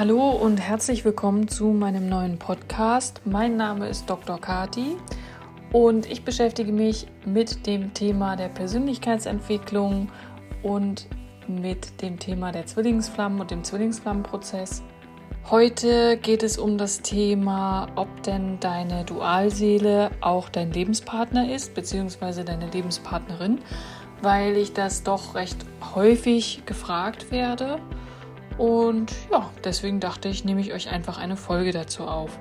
Hallo und herzlich willkommen zu meinem neuen Podcast. Mein Name ist Dr. Kati und ich beschäftige mich mit dem Thema der Persönlichkeitsentwicklung und mit dem Thema der Zwillingsflammen und dem Zwillingsflammenprozess. Heute geht es um das Thema, ob denn deine Dualseele auch dein Lebenspartner ist, beziehungsweise deine Lebenspartnerin, weil ich das doch recht häufig gefragt werde. Und ja, deswegen dachte ich, nehme ich euch einfach eine Folge dazu auf.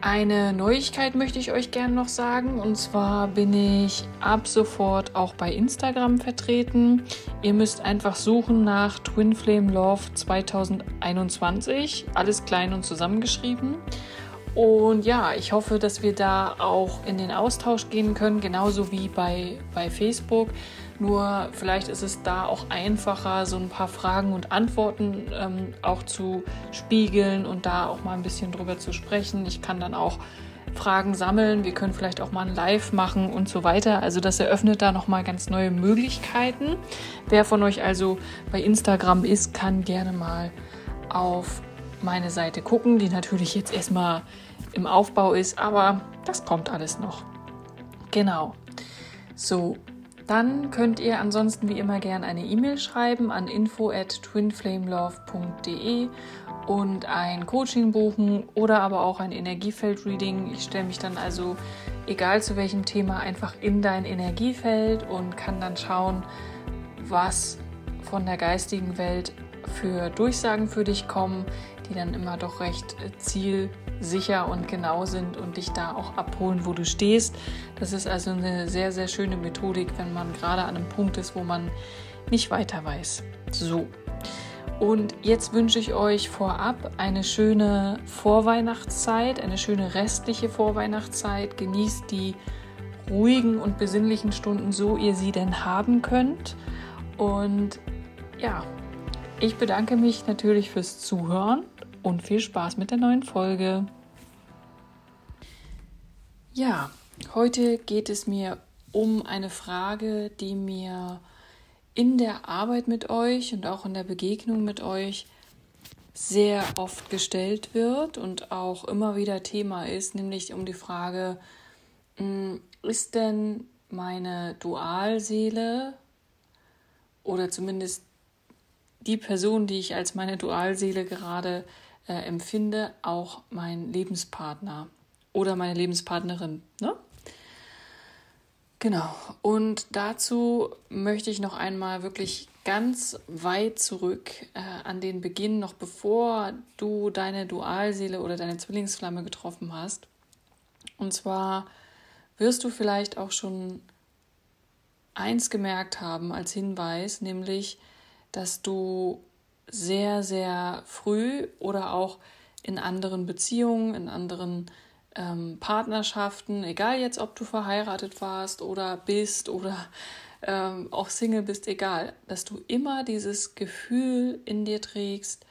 Eine Neuigkeit möchte ich euch gerne noch sagen. Und zwar bin ich ab sofort auch bei Instagram vertreten. Ihr müsst einfach suchen nach Twin Flame Love 2021. Alles klein und zusammengeschrieben. Und ja, ich hoffe, dass wir da auch in den Austausch gehen können, genauso wie bei, bei Facebook. Nur vielleicht ist es da auch einfacher, so ein paar Fragen und Antworten ähm, auch zu spiegeln und da auch mal ein bisschen drüber zu sprechen. Ich kann dann auch Fragen sammeln. Wir können vielleicht auch mal ein Live machen und so weiter. Also das eröffnet da nochmal ganz neue Möglichkeiten. Wer von euch also bei Instagram ist, kann gerne mal auf meine Seite gucken, die natürlich jetzt erstmal im Aufbau ist, aber das kommt alles noch. Genau. So, dann könnt ihr ansonsten wie immer gerne eine E-Mail schreiben an info at twinflamelove.de und ein Coaching buchen oder aber auch ein Energiefeld-Reading. Ich stelle mich dann also, egal zu welchem Thema, einfach in dein Energiefeld und kann dann schauen, was von der geistigen Welt für Durchsagen für dich kommen, die dann immer doch recht ziel sicher und genau sind und dich da auch abholen, wo du stehst. Das ist also eine sehr, sehr schöne Methodik, wenn man gerade an einem Punkt ist, wo man nicht weiter weiß. So. Und jetzt wünsche ich euch vorab eine schöne Vorweihnachtszeit, eine schöne restliche Vorweihnachtszeit. Genießt die ruhigen und besinnlichen Stunden, so ihr sie denn haben könnt. Und ja, ich bedanke mich natürlich fürs Zuhören und viel Spaß mit der neuen Folge. Ja, heute geht es mir um eine Frage, die mir in der Arbeit mit euch und auch in der Begegnung mit euch sehr oft gestellt wird und auch immer wieder Thema ist, nämlich um die Frage, hm, ist denn meine Dualseele oder zumindest die Person, die ich als meine Dualseele gerade äh, empfinde, auch mein Lebenspartner oder meine Lebenspartnerin. Ne? Genau. Und dazu möchte ich noch einmal wirklich ganz weit zurück äh, an den Beginn, noch bevor du deine Dualseele oder deine Zwillingsflamme getroffen hast. Und zwar wirst du vielleicht auch schon eins gemerkt haben als Hinweis, nämlich, dass du sehr, sehr früh oder auch in anderen Beziehungen, in anderen ähm, Partnerschaften, egal jetzt, ob du verheiratet warst oder bist oder ähm, auch Single bist, egal, dass du immer dieses Gefühl in dir trägst,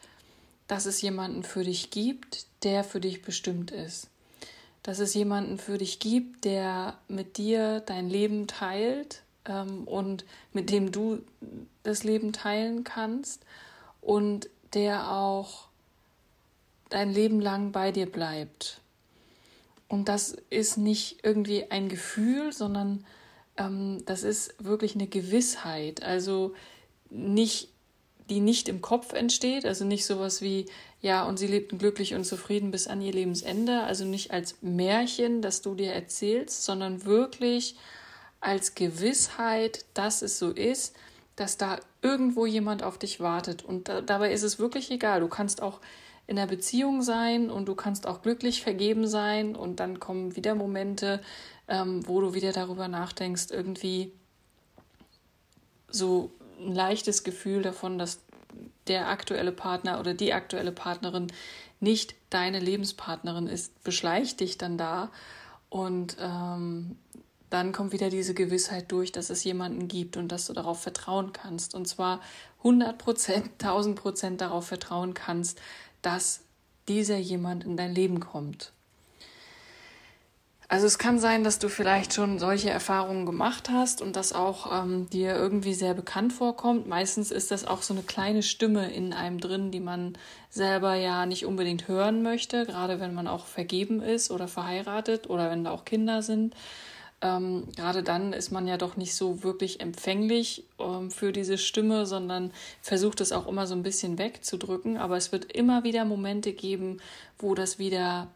dass es jemanden für dich gibt, der für dich bestimmt ist. Dass es jemanden für dich gibt, der mit dir dein Leben teilt ähm, und mit dem du das Leben teilen kannst und der auch dein Leben lang bei dir bleibt. Und das ist nicht irgendwie ein Gefühl, sondern ähm, das ist wirklich eine Gewissheit. Also nicht, die nicht im Kopf entsteht, also nicht sowas wie, ja, und sie lebten glücklich und zufrieden bis an ihr Lebensende, also nicht als Märchen, das du dir erzählst, sondern wirklich als Gewissheit, dass es so ist, dass da irgendwo jemand auf dich wartet. Und da, dabei ist es wirklich egal. Du kannst auch in der Beziehung sein und du kannst auch glücklich vergeben sein und dann kommen wieder Momente, ähm, wo du wieder darüber nachdenkst, irgendwie so ein leichtes Gefühl davon, dass der aktuelle Partner oder die aktuelle Partnerin nicht deine Lebenspartnerin ist, beschleicht dich dann da und ähm, dann kommt wieder diese Gewissheit durch, dass es jemanden gibt und dass du darauf vertrauen kannst. Und zwar 100 Prozent, 1000 Prozent darauf vertrauen kannst, dass dieser jemand in dein Leben kommt. Also es kann sein, dass du vielleicht schon solche Erfahrungen gemacht hast und das auch ähm, dir irgendwie sehr bekannt vorkommt. Meistens ist das auch so eine kleine Stimme in einem drin, die man selber ja nicht unbedingt hören möchte, gerade wenn man auch vergeben ist oder verheiratet oder wenn da auch Kinder sind. Ähm, gerade dann ist man ja doch nicht so wirklich empfänglich ähm, für diese Stimme, sondern versucht es auch immer so ein bisschen wegzudrücken. Aber es wird immer wieder Momente geben, wo das wieder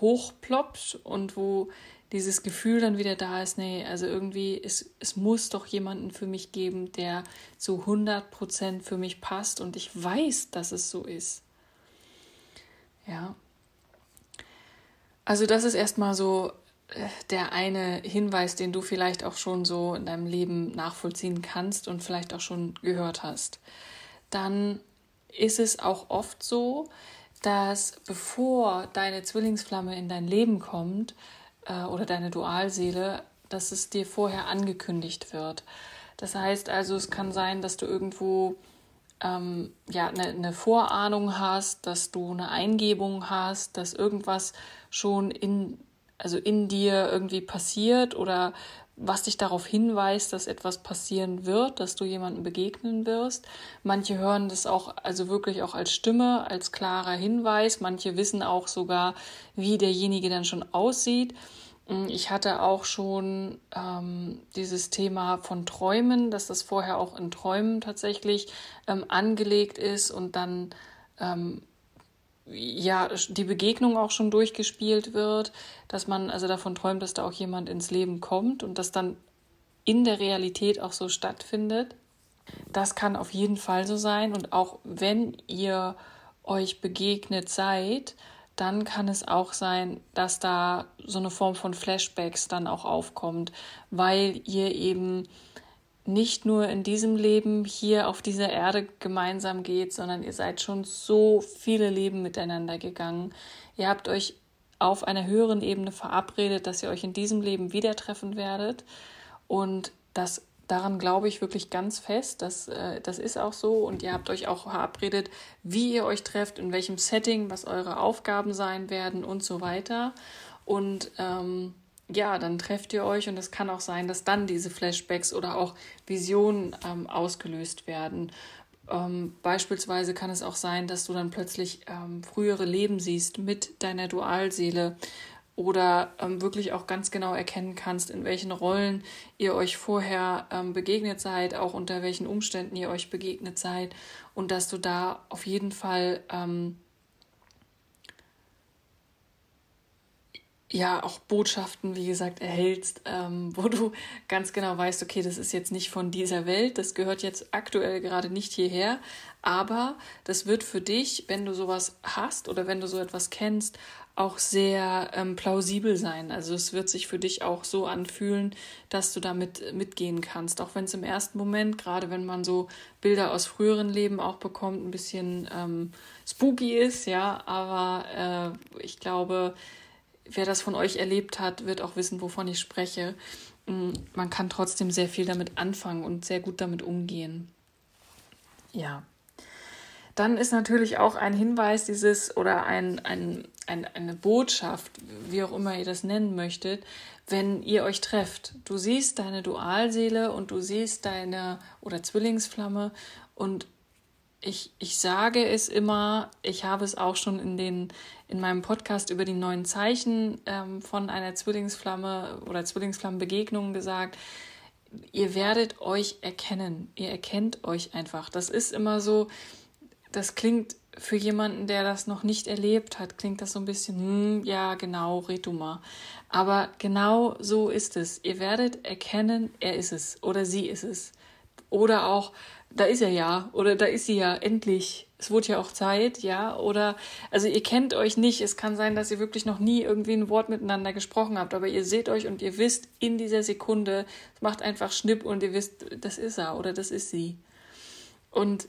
hochploppt und wo dieses Gefühl dann wieder da ist, nee, also irgendwie, es, es muss doch jemanden für mich geben, der zu 100 Prozent für mich passt und ich weiß, dass es so ist. Ja. Also das ist erstmal so der eine Hinweis, den du vielleicht auch schon so in deinem Leben nachvollziehen kannst und vielleicht auch schon gehört hast. Dann ist es auch oft so, dass bevor deine Zwillingsflamme in dein Leben kommt äh, oder deine Dualseele, dass es dir vorher angekündigt wird. Das heißt also, es kann sein, dass du irgendwo ähm, ja, eine, eine Vorahnung hast, dass du eine Eingebung hast, dass irgendwas schon in, also in dir irgendwie passiert oder was dich darauf hinweist, dass etwas passieren wird, dass du jemandem begegnen wirst. Manche hören das auch, also wirklich auch als Stimme, als klarer Hinweis. Manche wissen auch sogar, wie derjenige dann schon aussieht. Mm, ich hatte auch schon ähm, dieses Thema von Träumen, dass das vorher auch in Träumen tatsächlich ähm, angelegt ist und dann ähm, ja, die Begegnung auch schon durchgespielt wird, dass man also davon träumt, dass da auch jemand ins Leben kommt und das dann in der Realität auch so stattfindet. Das kann auf jeden Fall so sein und auch wenn ihr euch begegnet seid, dann kann es auch sein, dass da so eine Form von Flashbacks dann auch aufkommt, weil ihr eben nicht nur in diesem Leben hier auf dieser Erde gemeinsam geht, sondern ihr seid schon so viele Leben miteinander gegangen. Ihr habt euch auf einer höheren Ebene verabredet, dass ihr euch in diesem Leben wieder treffen werdet. Und das daran glaube ich wirklich ganz fest. Das, äh, das ist auch so. Und ihr habt euch auch verabredet, wie ihr euch trefft, in welchem Setting, was eure Aufgaben sein werden und so weiter. Und ähm, ja, dann trefft ihr euch und es kann auch sein, dass dann diese Flashbacks oder auch Visionen ähm, ausgelöst werden. Ähm, beispielsweise kann es auch sein, dass du dann plötzlich ähm, frühere Leben siehst mit deiner Dualseele oder ähm, wirklich auch ganz genau erkennen kannst, in welchen Rollen ihr euch vorher ähm, begegnet seid, auch unter welchen Umständen ihr euch begegnet seid und dass du da auf jeden Fall ähm, ja auch Botschaften, wie gesagt, erhältst, ähm, wo du ganz genau weißt, okay, das ist jetzt nicht von dieser Welt, das gehört jetzt aktuell gerade nicht hierher, aber das wird für dich, wenn du sowas hast oder wenn du so etwas kennst, auch sehr ähm, plausibel sein. Also es wird sich für dich auch so anfühlen, dass du damit mitgehen kannst. Auch wenn es im ersten Moment, gerade wenn man so Bilder aus früheren Leben auch bekommt, ein bisschen ähm, spooky ist, ja, aber äh, ich glaube, wer das von euch erlebt hat, wird auch wissen, wovon ich spreche. Mm, man kann trotzdem sehr viel damit anfangen und sehr gut damit umgehen. Ja. Dann ist natürlich auch ein Hinweis dieses oder ein, ein, ein, eine Botschaft, wie auch immer ihr das nennen möchtet, wenn ihr euch trefft. Du siehst deine Dualseele und du siehst deine oder Zwillingsflamme und ich, ich sage es immer, ich habe es auch schon in, den, in meinem Podcast über die neuen Zeichen ähm, von einer Zwillingsflamme oder Zwillingsflammenbegegnung gesagt. Ihr werdet euch erkennen. Ihr erkennt euch einfach. Das ist immer so, das klingt für jemanden, der das noch nicht erlebt hat, klingt das so ein bisschen, hm, ja, genau, red du mal. Aber genau so ist es. Ihr werdet erkennen, er ist es oder sie ist es. Oder auch, da ist er ja oder da ist sie ja endlich. Es wurde ja auch Zeit, ja. Oder, also ihr kennt euch nicht. Es kann sein, dass ihr wirklich noch nie irgendwie ein Wort miteinander gesprochen habt, aber ihr seht euch und ihr wisst in dieser Sekunde, es macht einfach Schnipp und ihr wisst, das ist er oder das ist sie. Und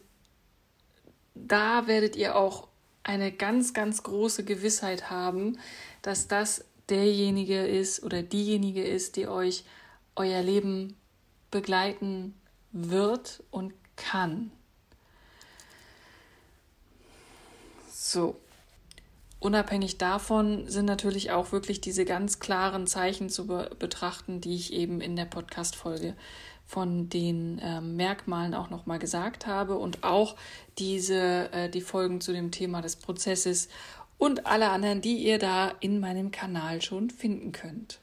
da werdet ihr auch eine ganz, ganz große Gewissheit haben, dass das derjenige ist oder diejenige ist, die euch euer Leben begleiten wird und kann. So. unabhängig davon sind natürlich auch wirklich diese ganz klaren Zeichen zu be betrachten, die ich eben in der Podcast-Folge von den äh, Merkmalen auch nochmal gesagt habe und auch diese, äh, die Folgen zu dem Thema des Prozesses und alle anderen, die ihr da in meinem Kanal schon finden könnt.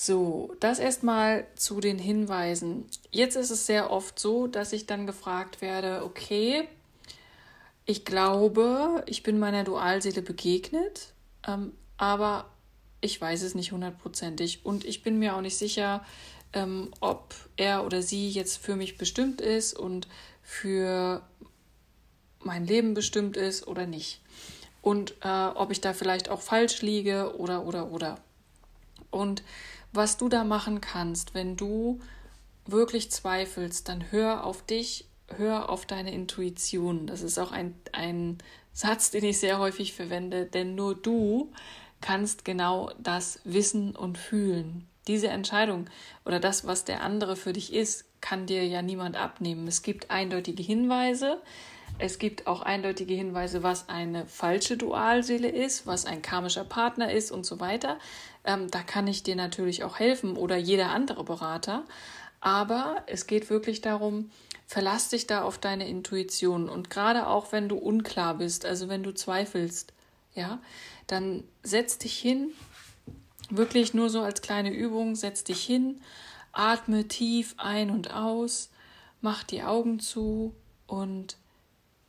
So, das erstmal zu den Hinweisen. Jetzt ist es sehr oft so, dass ich dann gefragt werde, okay, ich glaube, ich bin meiner Dualseele begegnet, ähm, aber ich weiß es nicht hundertprozentig und ich bin mir auch nicht sicher, ähm, ob er oder sie jetzt für mich bestimmt ist und für mein Leben bestimmt ist oder nicht. Und äh, ob ich da vielleicht auch falsch liege oder oder oder. Und was du da machen kannst, wenn du wirklich zweifelst, dann hör auf dich hör auf deine Intuition. Das ist auch ein, ein Satz, den ich sehr häufig verwende, denn nur du kannst genau das wissen und fühlen. Diese Entscheidung oder das, was der andere für dich ist, kann dir ja niemand abnehmen. Es gibt eindeutige Hinweise. Es gibt auch eindeutige Hinweise, was eine falsche Dualseele ist, was ein karmischer Partner ist und so weiter. Ähm, da kann ich dir natürlich auch helfen oder jeder andere Berater. Aber es geht wirklich darum, verlass dich da auf deine Intuition. Und gerade auch wenn du unklar bist, also wenn du zweifelst, ja, dann setz dich hin, wirklich nur so als kleine Übung, setz dich hin, atme tief ein und aus, mach die Augen zu und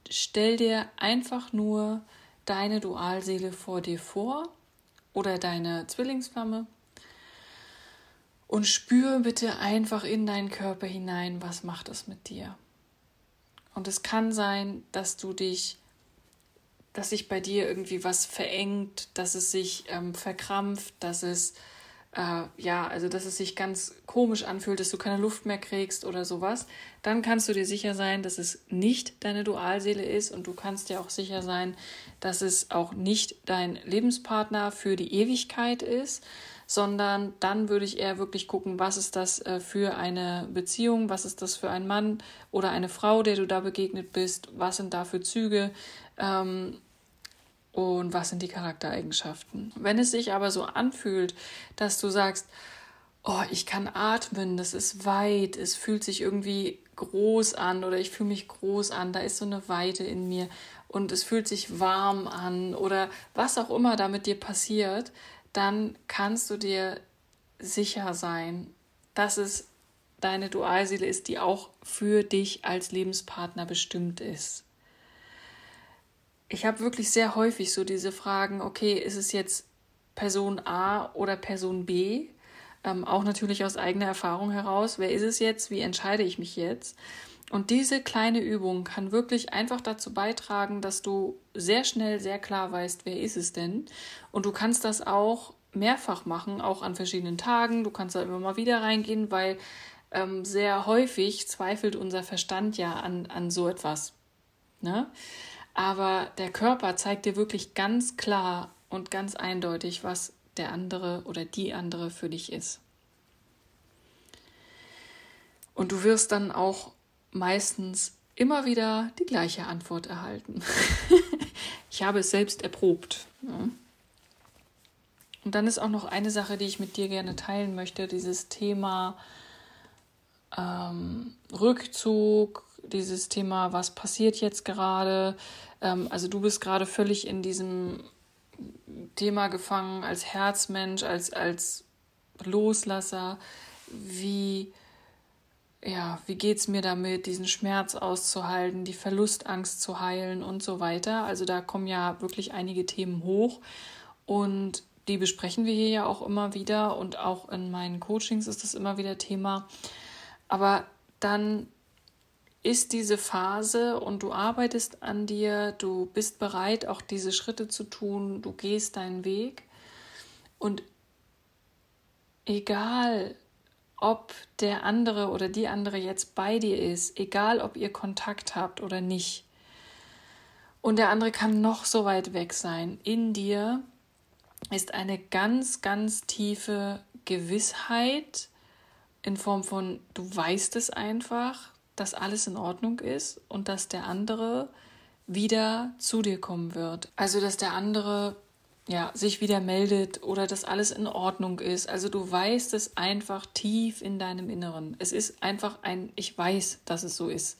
stell dir einfach nur deine Dualseele vor dir vor oder deine Zwillingsflamme und spür bitte einfach in deinen Körper hinein, was macht es mit dir. Und es kann sein, dass du dich, dass sich bei dir irgendwie was verengt, dass es sich ähm, verkrampft, dass es äh, ja, also dass es sich ganz komisch anfühlt, dass du keine Luft mehr kriegst oder sowas, dann kannst du dir sicher sein, dass es nicht deine Dualseele ist und du kannst dir auch sicher sein, dass es auch nicht dein Lebenspartner für die Ewigkeit ist, sondern dann würde ich eher wirklich gucken, was ist das äh, für eine Beziehung, was ist das für ein Mann oder eine Frau, der du da begegnet bist, was sind da für Züge ähm, und was sind die Charaktereigenschaften. Wenn es sich aber so anfühlt, dass du sagst, oh, ich kann atmen, das ist weit, es fühlt sich irgendwie groß an oder ich fühle mich groß an, da ist so eine Weite in mir und es fühlt sich warm an oder was auch immer da mit dir passiert, dann kannst du dir sicher sein, dass es deine Dualseele ist, die auch für dich als Lebenspartner bestimmt ist. Ich habe wirklich sehr häufig so diese Fragen, okay, ist es jetzt Person A oder Person B? Ähm, auch natürlich aus eigener Erfahrung heraus, wer ist es jetzt, wie entscheide ich mich jetzt? Und diese kleine Übung kann wirklich einfach dazu beitragen, dass du sehr schnell, sehr klar weißt, wer ist es denn. Und du kannst das auch mehrfach machen, auch an verschiedenen Tagen. Du kannst da immer mal wieder reingehen, weil ähm, sehr häufig zweifelt unser Verstand ja an, an so etwas. Ne? Aber der Körper zeigt dir wirklich ganz klar und ganz eindeutig, was der andere oder die andere für dich ist. Und du wirst dann auch meistens immer wieder die gleiche Antwort erhalten. ich habe es selbst erprobt. Ja. Und dann ist auch noch eine Sache, die ich mit dir gerne teilen möchte, dieses Thema ähm, Rückzug, dieses Thema, was passiert jetzt gerade. Ähm, also du bist gerade völlig in diesem Thema gefangen als Herzmensch, als, als Loslasser. Wie ja, wie geht es mir damit, diesen Schmerz auszuhalten, die Verlustangst zu heilen und so weiter. Also da kommen ja wirklich einige Themen hoch und die besprechen wir hier ja auch immer wieder und auch in meinen Coachings ist das immer wieder Thema. Aber dann ist diese Phase und du arbeitest an dir, du bist bereit, auch diese Schritte zu tun, du gehst deinen Weg und egal, ob der andere oder die andere jetzt bei dir ist, egal ob ihr Kontakt habt oder nicht. Und der andere kann noch so weit weg sein. In dir ist eine ganz, ganz tiefe Gewissheit in Form von, du weißt es einfach, dass alles in Ordnung ist und dass der andere wieder zu dir kommen wird. Also, dass der andere ja, sich wieder meldet oder dass alles in Ordnung ist. Also du weißt es einfach tief in deinem Inneren. Es ist einfach ein, ich weiß, dass es so ist.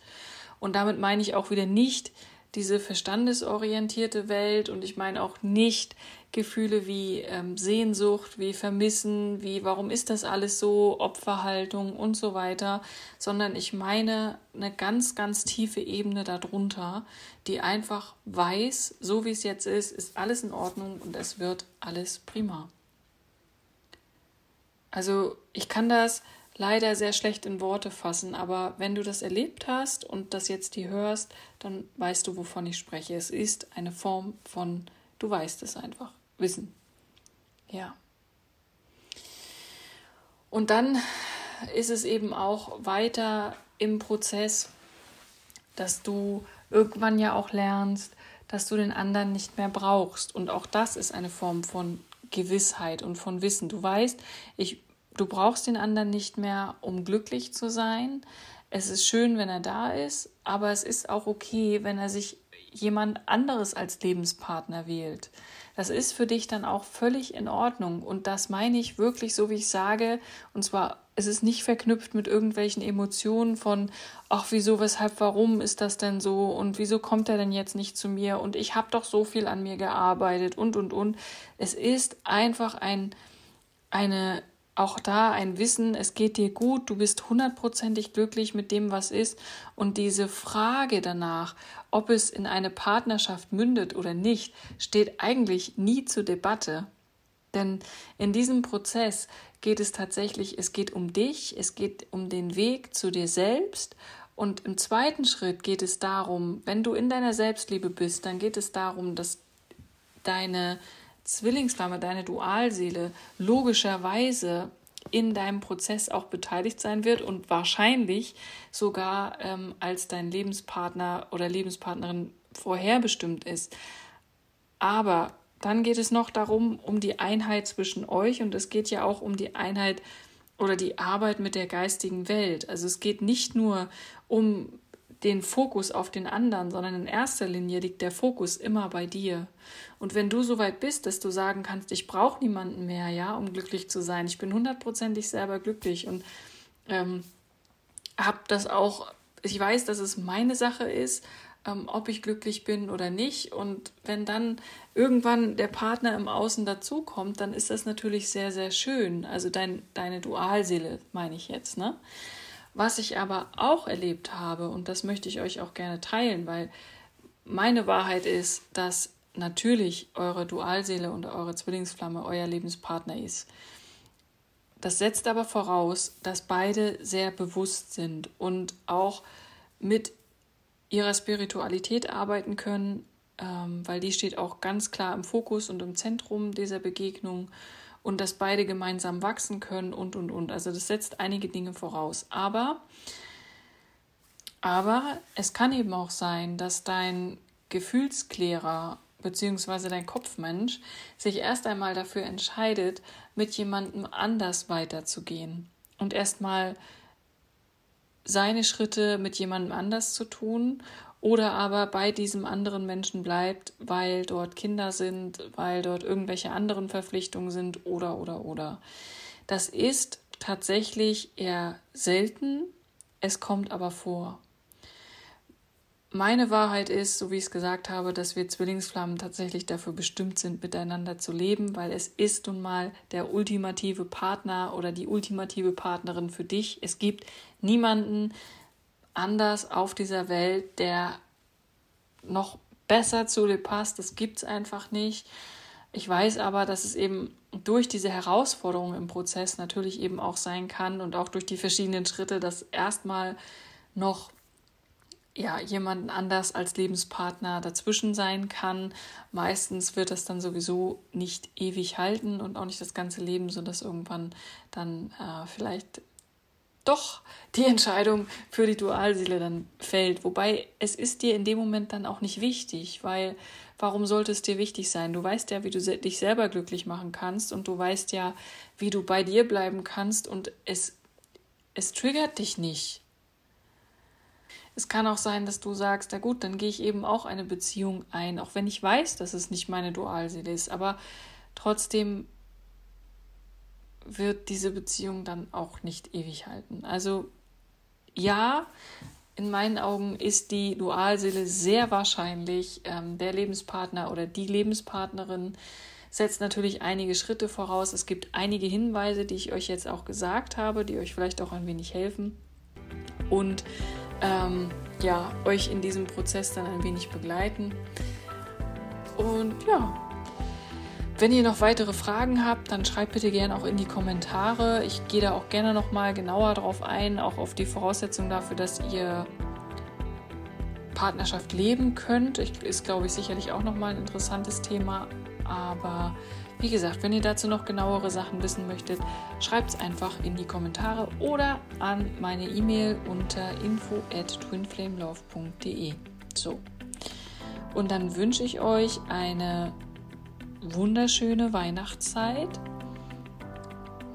Und damit meine ich auch wieder nicht diese verstandesorientierte Welt und ich meine auch nicht Gefühle wie ähm, Sehnsucht, wie Vermissen, wie warum ist das alles so, Opferhaltung und so weiter, sondern ich meine eine ganz, ganz tiefe Ebene darunter, die einfach weiß, so wie es jetzt ist, ist alles in Ordnung und es wird alles prima. Also ich kann das leider sehr schlecht in Worte fassen, aber wenn du das erlebt hast und das jetzt hier hörst, dann weißt du, wovon ich spreche. Es ist eine Form von, du weißt es einfach wissen. Ja. Und dann ist es eben auch weiter im Prozess, dass du irgendwann ja auch lernst, dass du den anderen nicht mehr brauchst. Und auch das ist eine Form von Gewissheit und von Wissen. Du weißt, ich, du brauchst den anderen nicht mehr, um glücklich zu sein. Es ist schön, wenn er da ist, aber es ist auch okay, wenn er sich jemand anderes als Lebenspartner wählt. Das ist für dich dann auch völlig in Ordnung. Und das meine ich wirklich so, wie ich sage. Und zwar, es ist nicht verknüpft mit irgendwelchen Emotionen von, ach, wieso, weshalb, warum ist das denn so? Und wieso kommt er denn jetzt nicht zu mir? Und ich habe doch so viel an mir gearbeitet und, und, und. Es ist einfach ein, eine auch da ein Wissen, es geht dir gut, du bist hundertprozentig glücklich mit dem, was ist. Und diese Frage danach, ob es in eine Partnerschaft mündet oder nicht, steht eigentlich nie zur Debatte. Denn in diesem Prozess geht es tatsächlich, es geht um dich, es geht um den Weg zu dir selbst. Und im zweiten Schritt geht es darum, wenn du in deiner Selbstliebe bist, dann geht es darum, dass deine Zwillingsflamme, deine Dualseele logischerweise in deinem Prozess auch beteiligt sein wird und wahrscheinlich sogar ähm, als dein Lebenspartner oder Lebenspartnerin vorherbestimmt ist. Aber dann geht es noch darum, um die Einheit zwischen euch und es geht ja auch um die Einheit oder die Arbeit mit der geistigen Welt. Also es geht nicht nur um den Fokus auf den anderen, sondern in erster Linie liegt der Fokus immer bei dir. Und wenn du so weit bist, dass du sagen kannst, ich brauche niemanden mehr, ja, um glücklich zu sein, ich bin hundertprozentig selber glücklich und ähm, habe das auch, ich weiß, dass es meine Sache ist, ähm, ob ich glücklich bin oder nicht. Und wenn dann irgendwann der Partner im Außen dazukommt, dann ist das natürlich sehr, sehr schön. Also dein, deine Dualseele, meine ich jetzt, ne? Was ich aber auch erlebt habe, und das möchte ich euch auch gerne teilen, weil meine Wahrheit ist, dass natürlich eure Dualseele und eure Zwillingsflamme euer Lebenspartner ist. Das setzt aber voraus, dass beide sehr bewusst sind und auch mit ihrer Spiritualität arbeiten können, ähm, weil die steht auch ganz klar im Fokus und im Zentrum dieser Begegnung und dass beide gemeinsam wachsen können und, und, und. Also das setzt einige Dinge voraus. Aber, aber es kann eben auch sein, dass dein Gefühlsklärer bzw. dein Kopfmensch sich erst einmal dafür entscheidet, mit jemandem anders weiterzugehen und erstmal seine Schritte mit jemandem anders zu tun oder aber bei diesem anderen Menschen bleibt, weil dort Kinder sind, weil dort irgendwelche anderen Verpflichtungen sind oder oder oder. Das ist tatsächlich eher selten, es kommt aber vor. Meine Wahrheit ist, so wie ich es gesagt habe, dass wir Zwillingsflammen tatsächlich dafür bestimmt sind, miteinander zu leben, weil es ist nun mal der ultimative Partner oder die ultimative Partnerin für dich. Es gibt niemanden, anders auf dieser Welt, der noch besser zu dir passt. Das gibt es einfach nicht. Ich weiß aber, dass es eben durch diese Herausforderungen im Prozess natürlich eben auch sein kann und auch durch die verschiedenen Schritte, dass erstmal noch ja, jemanden anders als Lebenspartner dazwischen sein kann. Meistens wird das dann sowieso nicht ewig halten und auch nicht das ganze Leben, sodass irgendwann dann äh, vielleicht doch die Entscheidung für die Dualseele dann fällt. Wobei es ist dir in dem Moment dann auch nicht wichtig, weil warum sollte es dir wichtig sein? Du weißt ja, wie du dich selber glücklich machen kannst und du weißt ja, wie du bei dir bleiben kannst und es, es triggert dich nicht. es kann auch sein, dass du sagst, na gut, dann gehe ich eben auch eine Beziehung ein, auch wenn ich weiß, dass es nicht meine Dualseele ist, aber trotzdem wird diese Beziehung dann auch nicht ewig halten. Also ja, in meinen Augen ist die Dualseele sehr wahrscheinlich ähm, der Lebenspartner oder die Lebenspartnerin, setzt natürlich einige Schritte voraus. Es gibt einige Hinweise, die ich euch jetzt auch gesagt habe, die euch vielleicht auch ein wenig helfen und ähm, ja, euch in diesem Prozess dann ein wenig begleiten. Und ja, wenn ihr noch weitere Fragen habt, dann schreibt bitte gerne auch in die Kommentare. Ich gehe da auch gerne noch mal genauer drauf ein, auch auf die Voraussetzungen dafür, dass ihr Partnerschaft leben könnt. Ist, glaube ich, sicherlich auch noch mal ein interessantes Thema. Aber wie gesagt, wenn ihr dazu noch genauere Sachen wissen möchtet, schreibt es einfach in die Kommentare oder an meine E-Mail unter info at twinflamelove.de. So. Und dann wünsche ich euch eine wunderschöne Weihnachtszeit.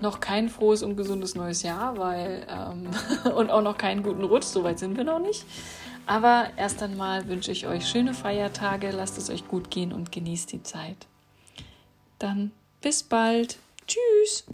Noch kein frohes und gesundes neues Jahr, weil ähm, und auch noch keinen guten Rutsch, soweit sind wir noch nicht. Aber erst einmal wünsche ich euch schöne Feiertage, lasst es euch gut gehen und genießt die Zeit. Dann bis bald. Tschüss.